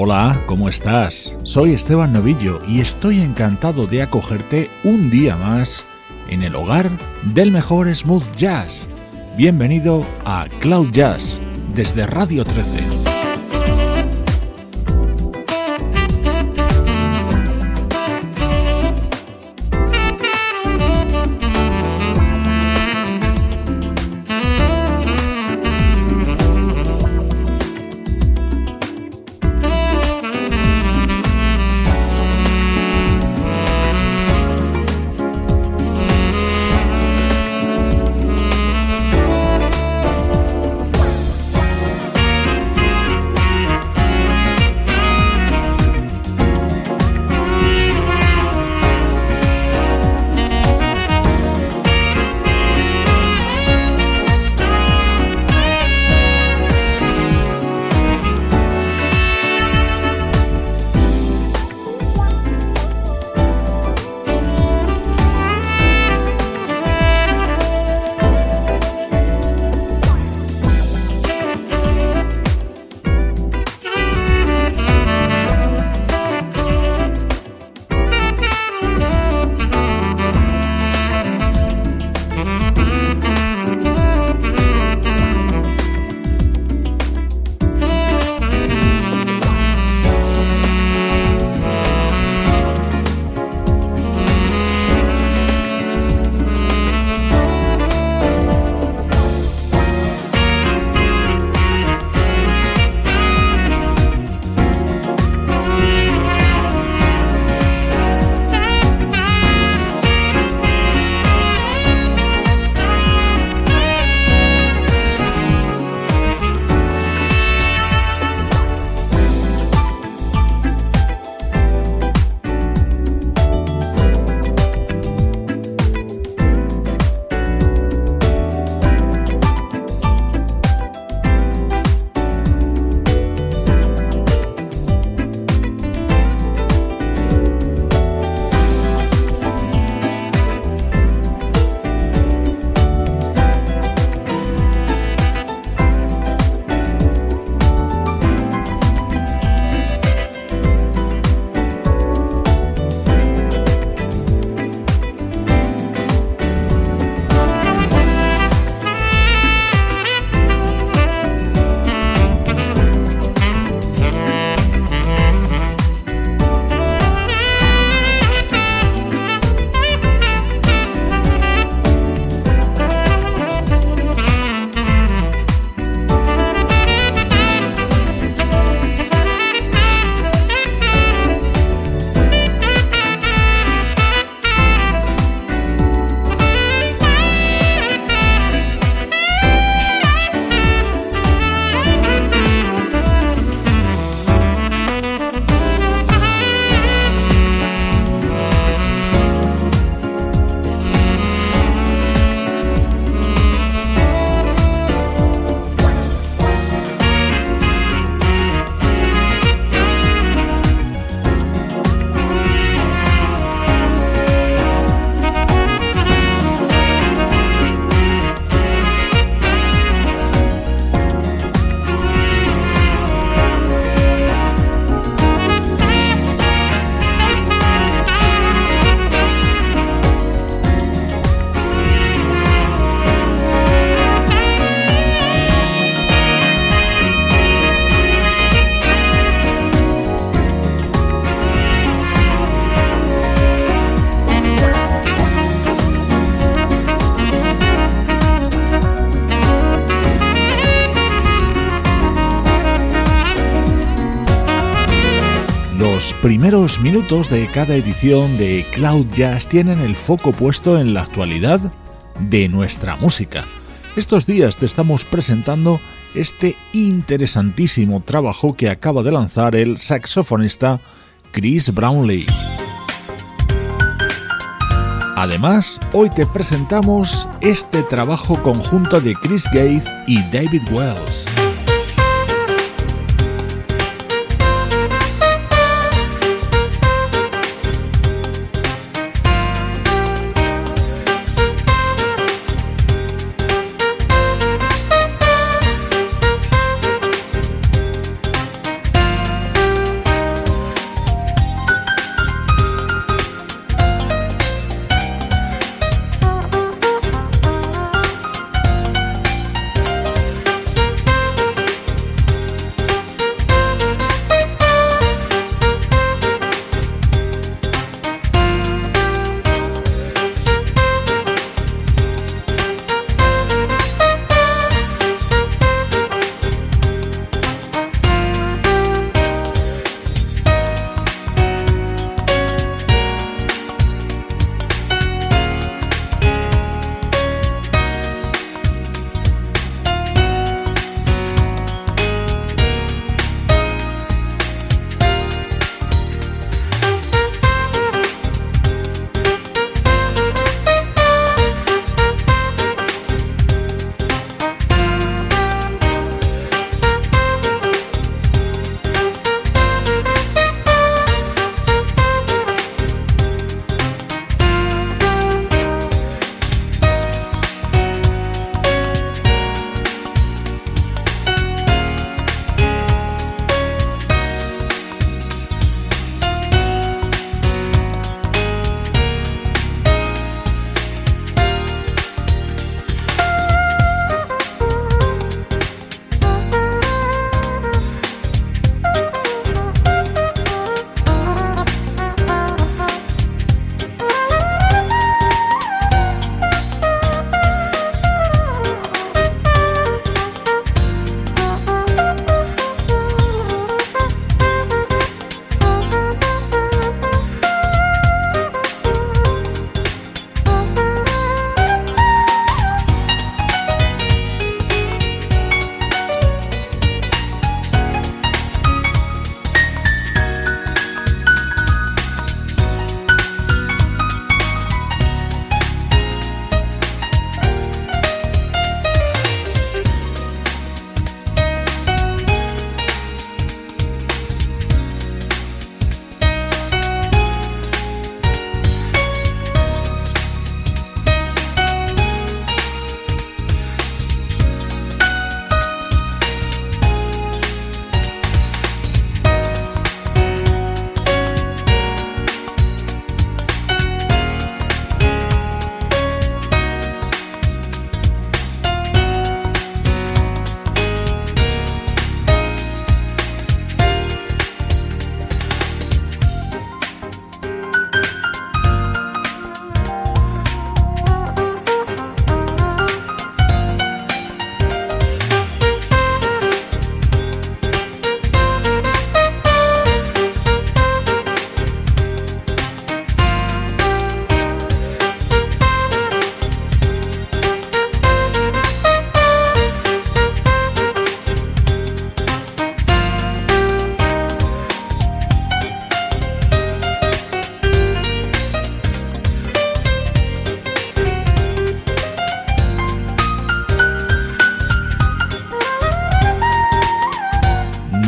Hola, ¿cómo estás? Soy Esteban Novillo y estoy encantado de acogerte un día más en el hogar del mejor smooth jazz. Bienvenido a Cloud Jazz desde Radio 13. Primeros minutos de cada edición de Cloud Jazz tienen el foco puesto en la actualidad de nuestra música. Estos días te estamos presentando este interesantísimo trabajo que acaba de lanzar el saxofonista Chris Brownlee. Además, hoy te presentamos este trabajo conjunto de Chris Gates y David Wells.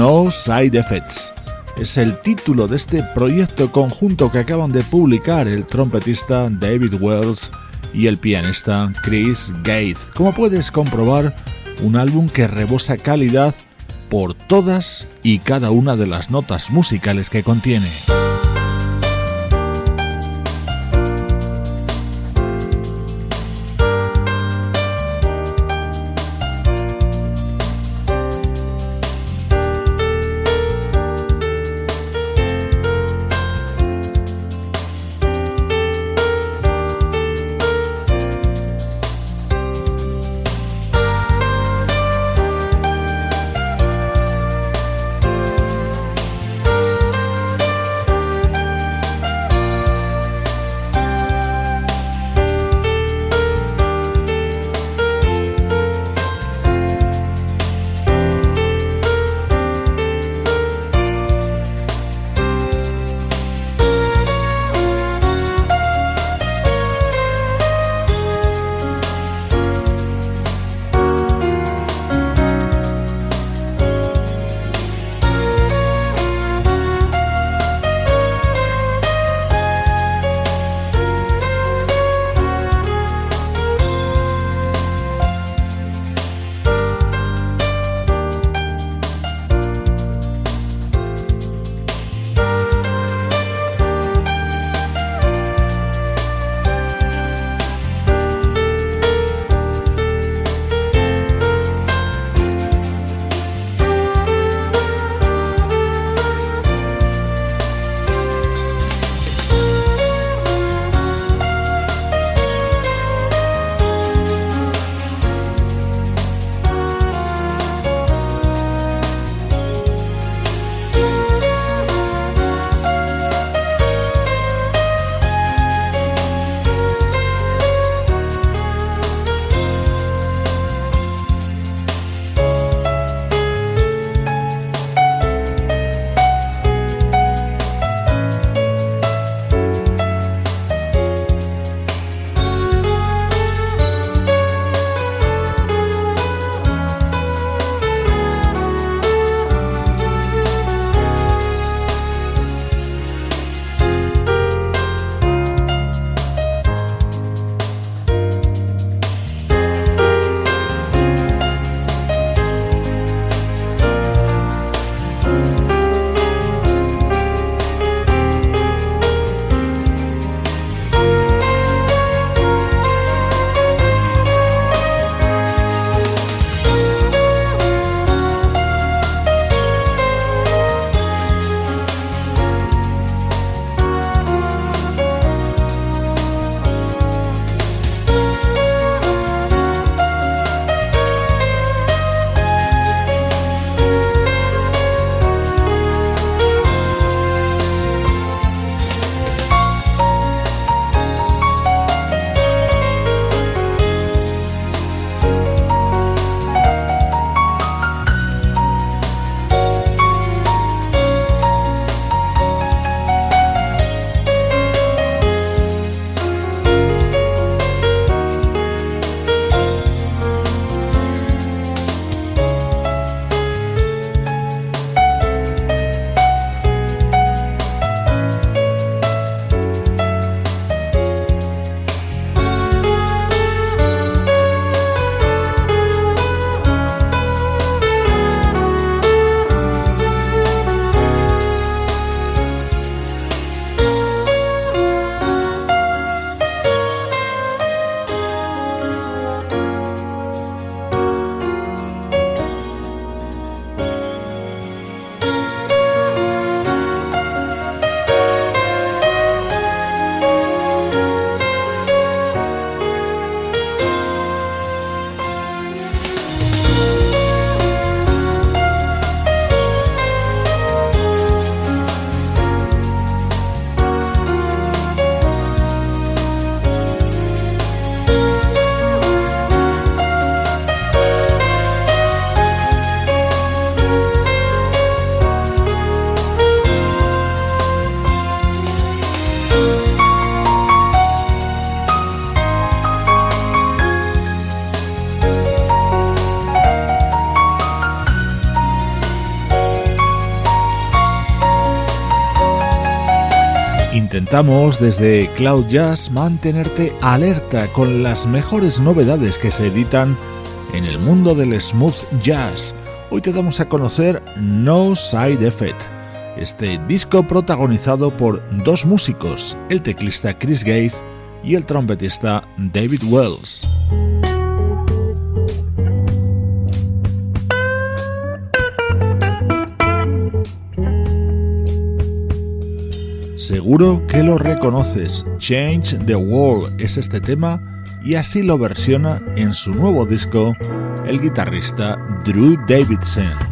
Side Effects. Es el título de este proyecto conjunto que acaban de publicar el trompetista David Wells y el pianista Chris Gates. Como puedes comprobar, un álbum que rebosa calidad por todas y cada una de las notas musicales que contiene. Intentamos desde Cloud Jazz mantenerte alerta con las mejores novedades que se editan en el mundo del smooth jazz. Hoy te damos a conocer No Side Effect, este disco protagonizado por dos músicos, el teclista Chris Gates y el trompetista David Wells. Seguro que lo reconoces. Change the World es este tema y así lo versiona en su nuevo disco el guitarrista Drew Davidson.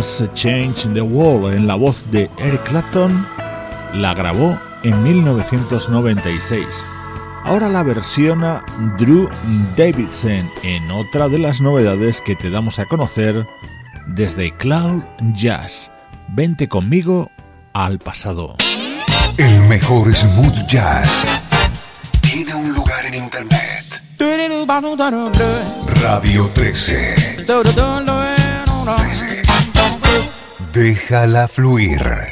Change the World en la voz de Eric Clapton, la grabó en 1996. Ahora la versiona Drew Davidson en otra de las novedades que te damos a conocer desde Cloud Jazz. Vente conmigo al pasado. El mejor smooth jazz tiene un lugar en internet. Radio 13. 13. Déjala fluir.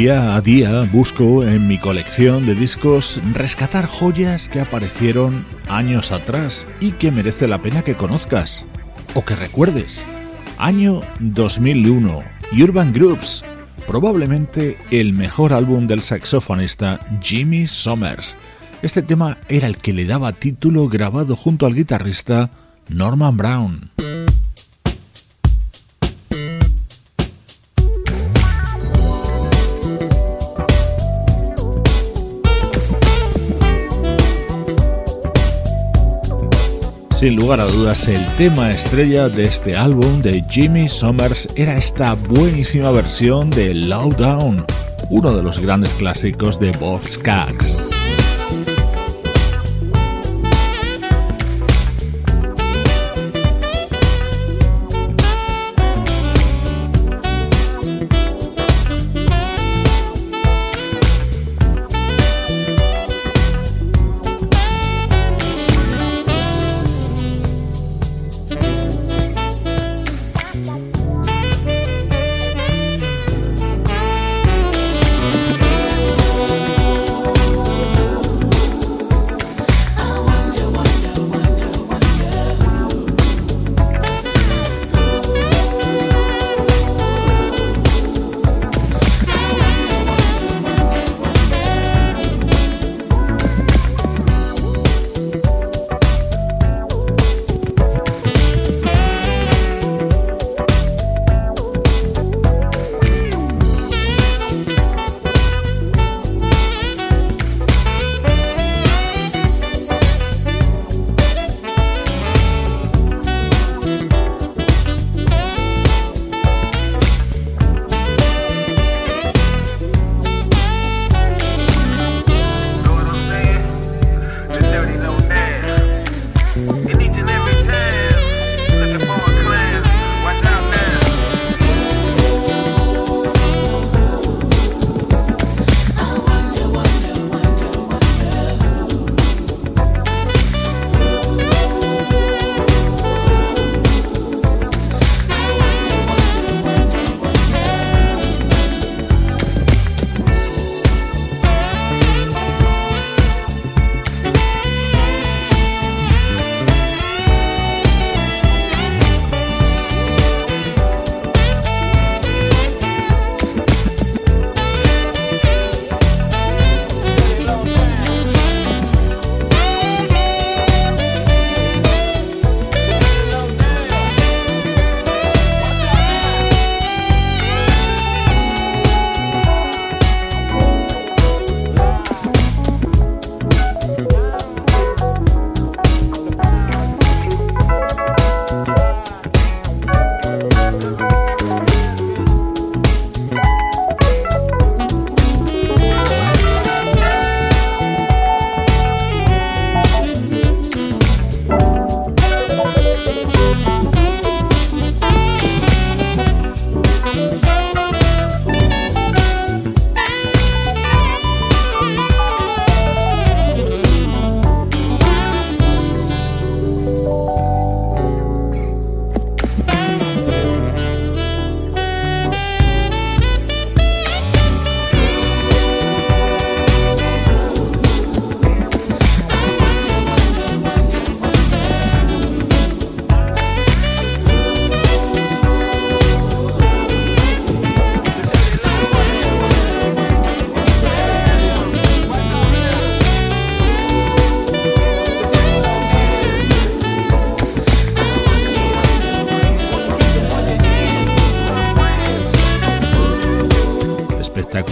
Día a día busco en mi colección de discos rescatar joyas que aparecieron años atrás y que merece la pena que conozcas o que recuerdes. Año 2001, Urban Groups, probablemente el mejor álbum del saxofonista Jimmy Somers. Este tema era el que le daba título grabado junto al guitarrista Norman Brown. Sin lugar a dudas, el tema estrella de este álbum de Jimmy Summers era esta buenísima versión de Low Down, uno de los grandes clásicos de Bob Skaggs.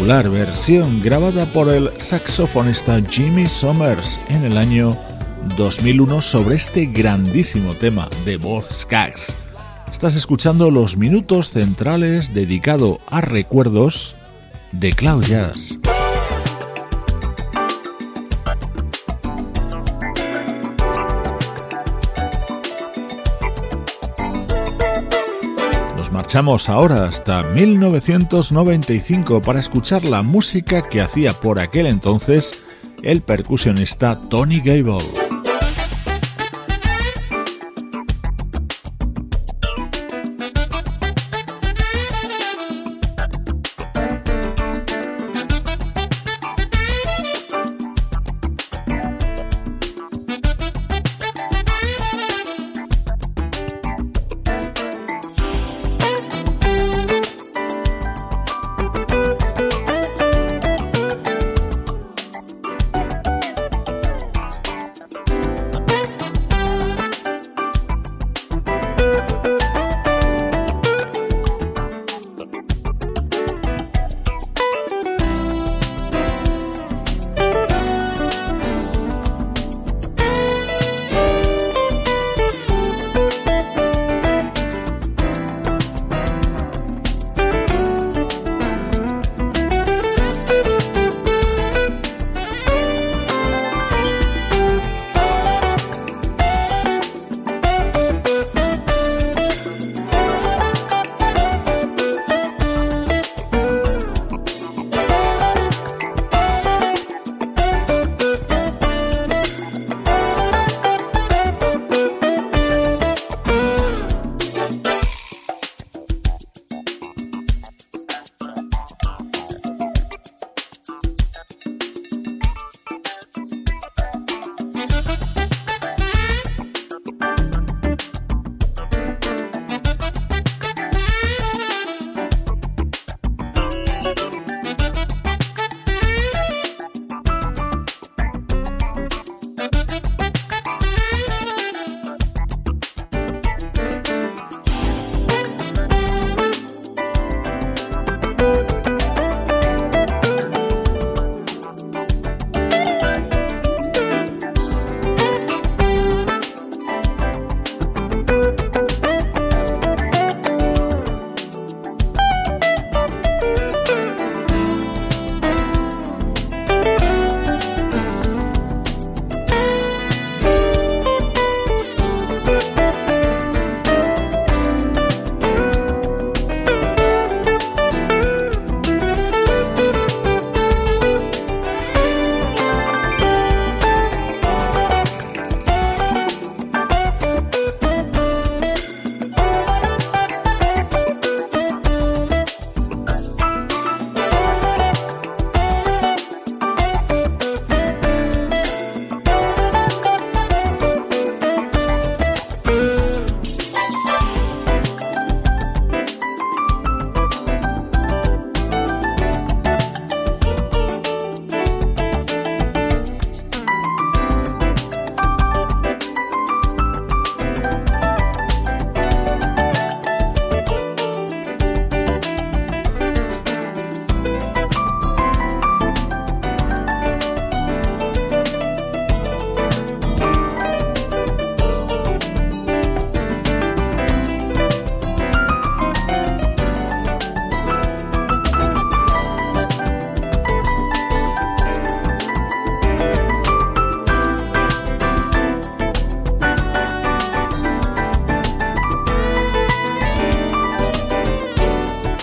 Espectacular versión grabada por el saxofonista Jimmy Summers en el año 2001 sobre este grandísimo tema de voz Skaggs. Estás escuchando los minutos centrales dedicado a recuerdos de Cloud. Marchamos ahora hasta 1995 para escuchar la música que hacía por aquel entonces el percusionista Tony Gable.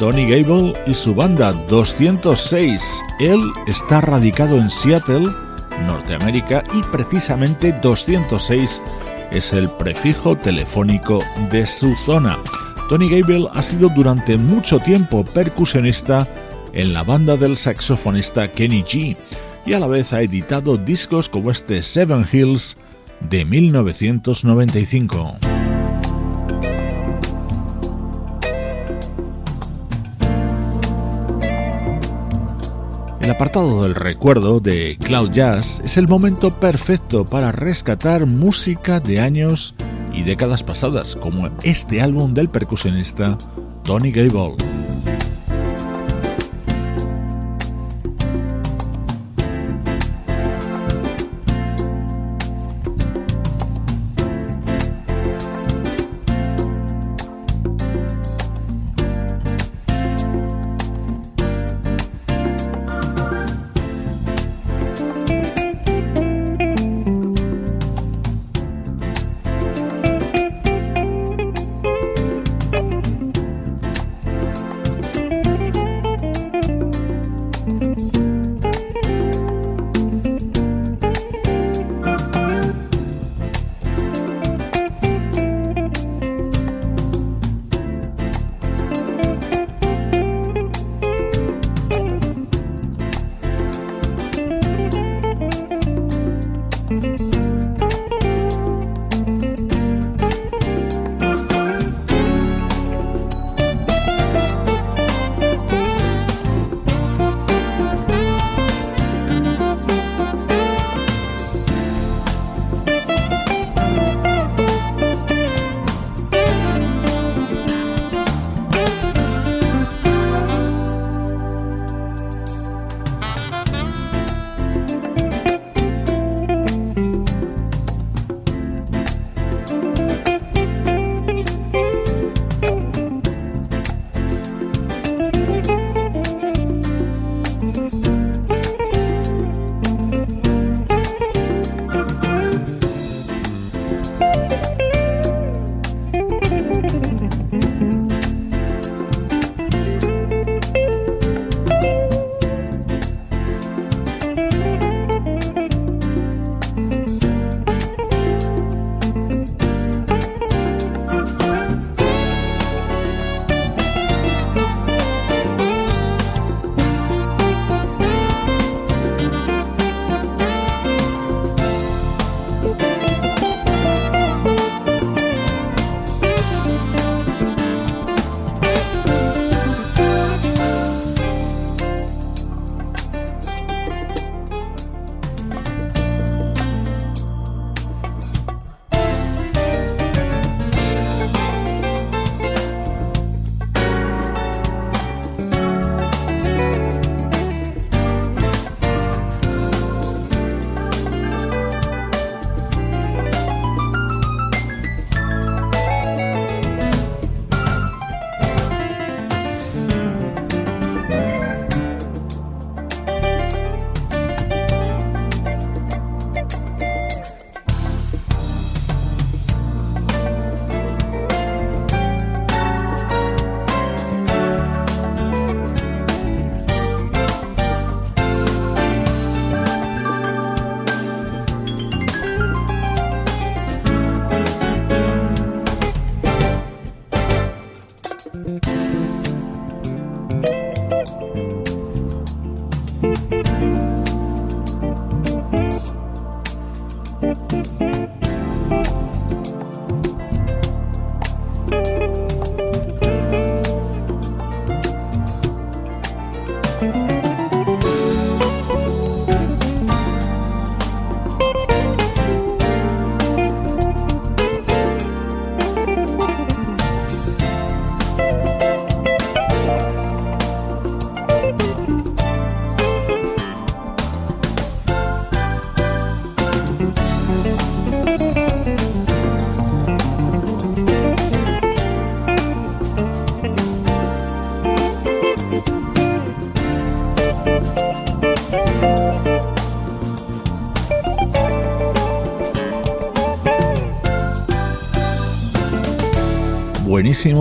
Tony Gable y su banda 206. Él está radicado en Seattle, Norteamérica, y precisamente 206 es el prefijo telefónico de su zona. Tony Gable ha sido durante mucho tiempo percusionista en la banda del saxofonista Kenny G y a la vez ha editado discos como este Seven Hills de 1995. El apartado del recuerdo de Cloud Jazz es el momento perfecto para rescatar música de años y décadas pasadas, como este álbum del percusionista Tony Gable.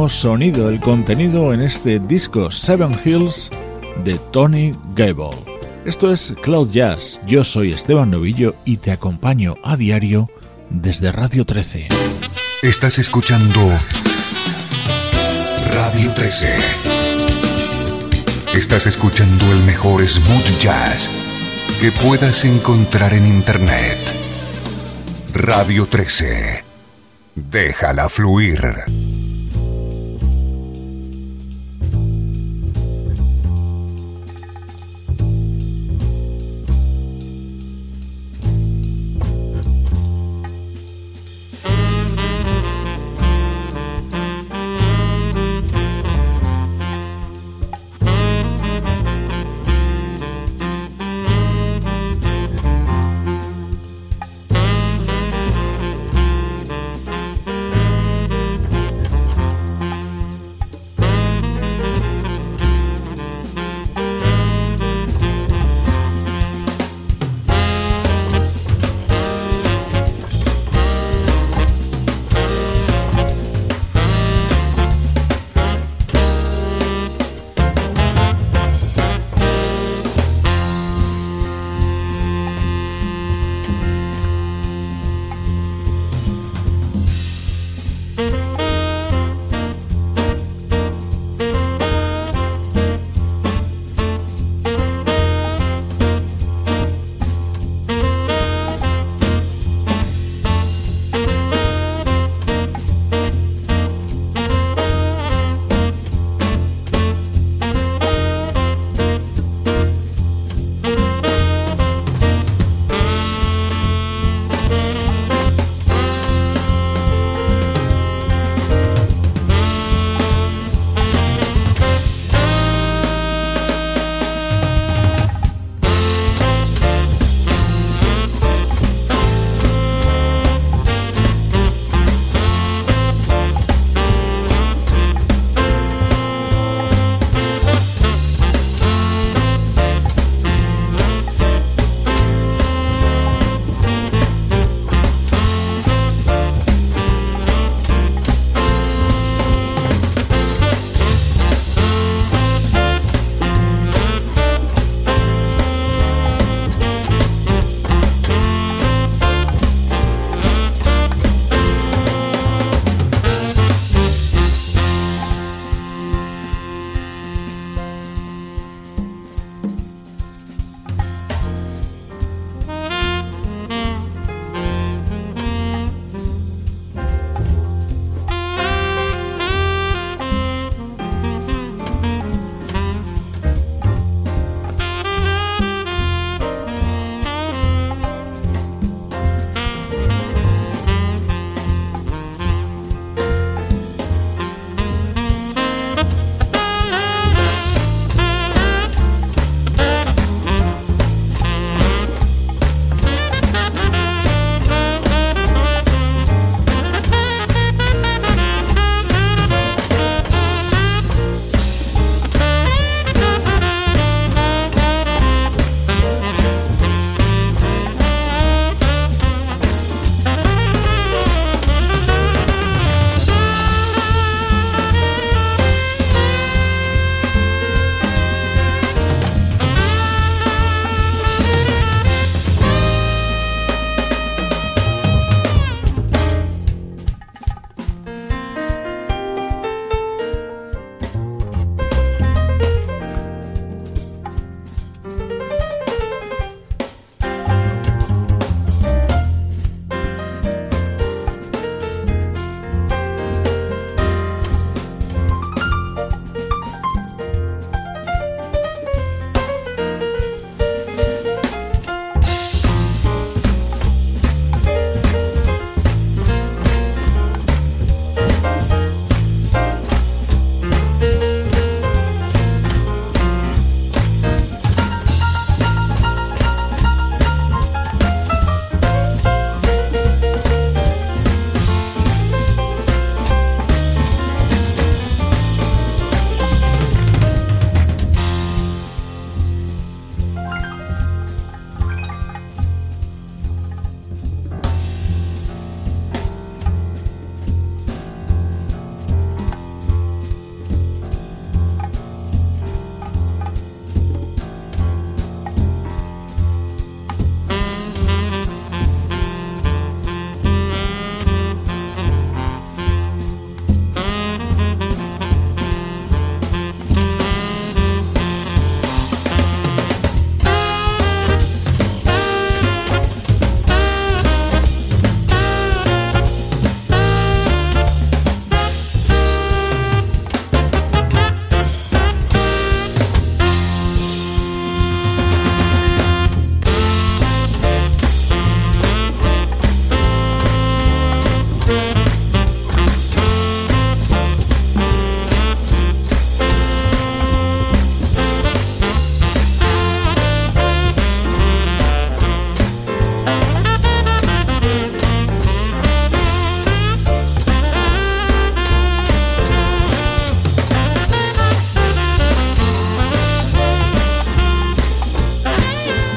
Sonido el contenido en este disco Seven Hills de Tony Gable. Esto es Cloud Jazz, yo soy Esteban Novillo y te acompaño a diario desde Radio 13. Estás escuchando Radio 13. Estás escuchando el mejor smooth jazz que puedas encontrar en Internet. Radio 13. Déjala fluir.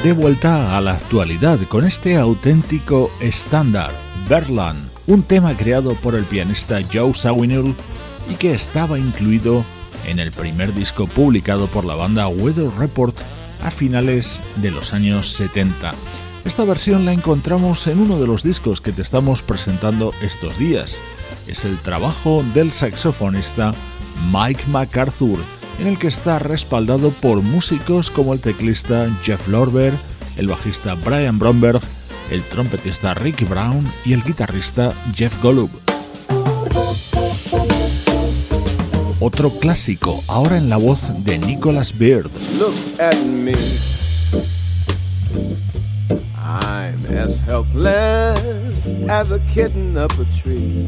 De vuelta a la actualidad con este auténtico estándar, Berland, un tema creado por el pianista Joe Zawinul y que estaba incluido en el primer disco publicado por la banda Weather Report a finales de los años 70. Esta versión la encontramos en uno de los discos que te estamos presentando estos días. Es el trabajo del saxofonista Mike MacArthur en el que está respaldado por músicos como el teclista Jeff Lorber, el bajista Brian Bromberg, el trompetista Ricky Brown y el guitarrista Jeff Golub. Otro clásico, ahora en la voz de Nicholas Beard. Look at me. I'm as helpless as a kitten up a tree.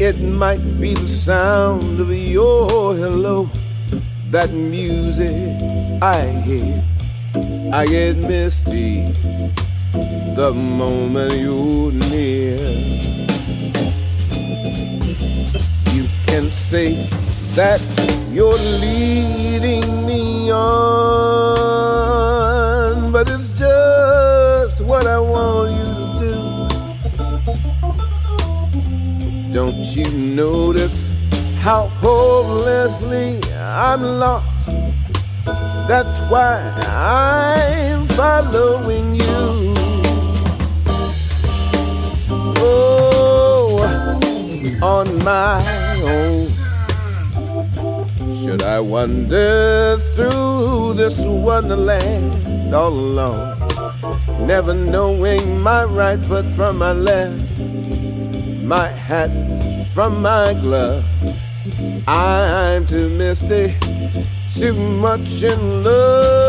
It might be the sound of your hello, that music I hear. I get misty the moment you're near. You can say that you're leading me on, but it's just what I want you Don't you notice how hopelessly I'm lost? That's why I'm following you. Oh, on my own. Should I wander through this wonderland all alone? Never knowing my right foot from my left my hat from my glove. I'm too misty, too much in love.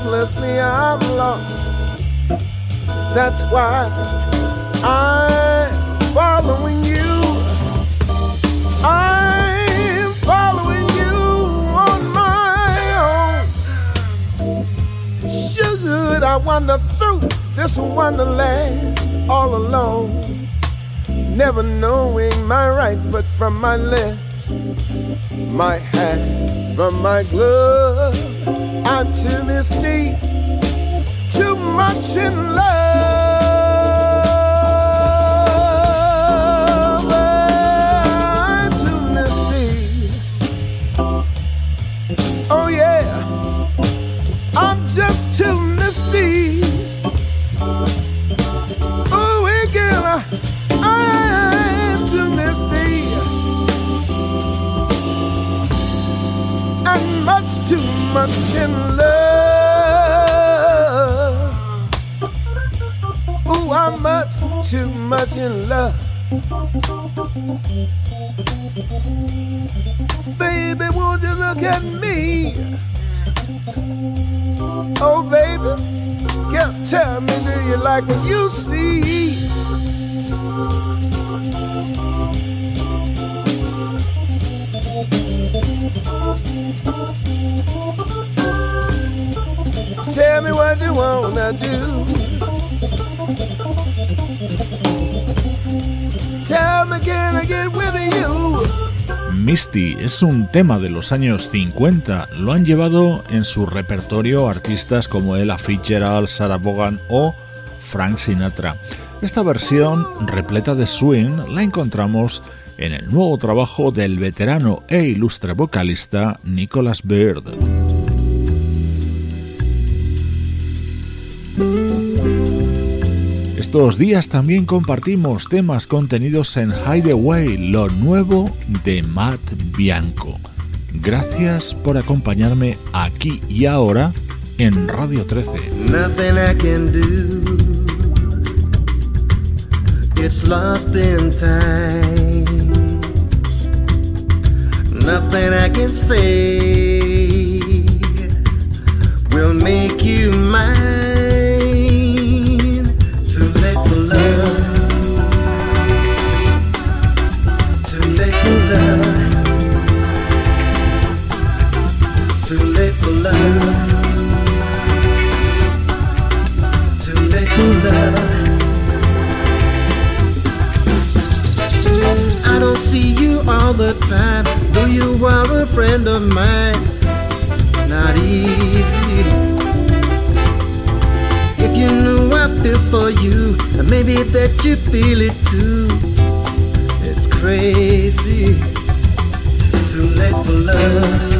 Hopelessly I'm lost? That's why I'm following you. I'm following you on my own. Should I wander through this wonderland all alone? Never knowing my right foot from my left, my hat from my glove. I'm too misty, too much in love. Much in love. Oh, I'm much too much in love. Baby, won't you look at me? Oh, baby, can't tell me, do you like what you see? Misty es un tema de los años 50. Lo han llevado en su repertorio artistas como Ella Fitzgerald, Sarah Vaughan o Frank Sinatra. Esta versión, repleta de swing, la encontramos en el nuevo trabajo del veterano e ilustre vocalista Nicholas Bird. Estos días también compartimos temas contenidos en Hideaway, lo nuevo de Matt Bianco. Gracias por acompañarme aquí y ahora en Radio 13. Nothing I can. It's lost in time. Nothing I can say will make you mine. All the time. Though you are a friend of mine, not easy. If you knew I feel for you, and maybe that you feel it too, it's crazy to let for love.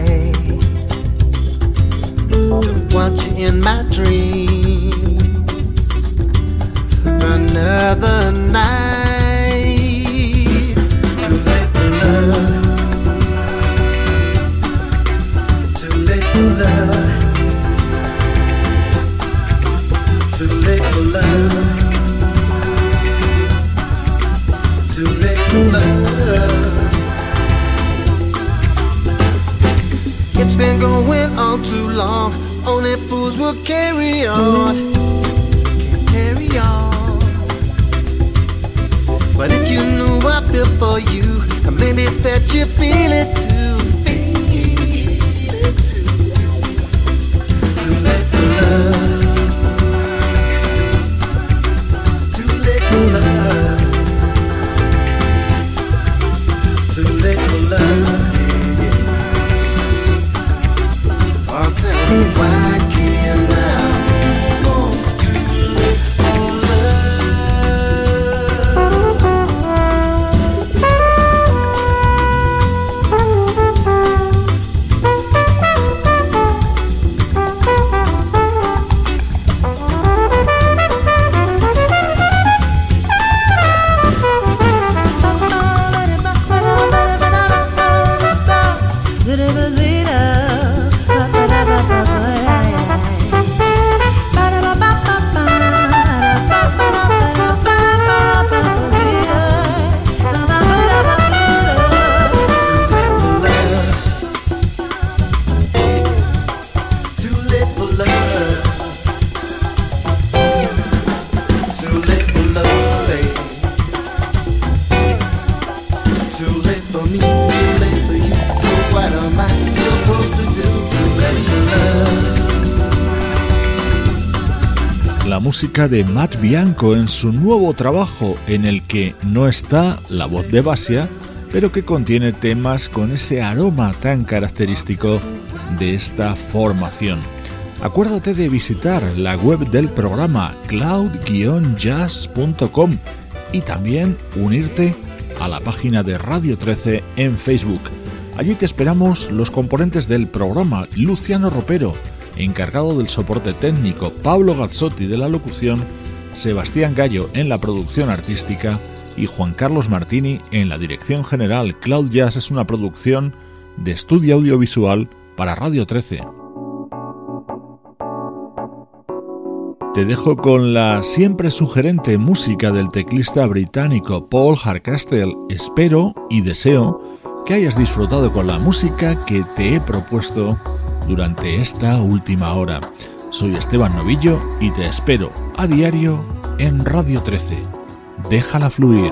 want you in my dreams. Another night to make love, to make love, to make love. Late the love It's been going on too long. Only fools will carry on. Carry on. But if you knew I feel for you, maybe that you feel it too. De Matt Bianco en su nuevo trabajo en el que no está la voz de Basia, pero que contiene temas con ese aroma tan característico de esta formación. Acuérdate de visitar la web del programa cloud-jazz.com y también unirte a la página de Radio 13 en Facebook. Allí te esperamos los componentes del programa Luciano Ropero, encargado del soporte técnico, Pablo Gazzotti de la locución, Sebastián Gallo en la producción artística y Juan Carlos Martini en la dirección general. Cloud Jazz es una producción de estudio audiovisual para Radio 13. Te dejo con la siempre sugerente música del teclista británico Paul Harcastle. Espero y deseo que hayas disfrutado con la música que te he propuesto durante esta última hora. Soy Esteban Novillo y te espero a diario en Radio 13. Déjala fluir.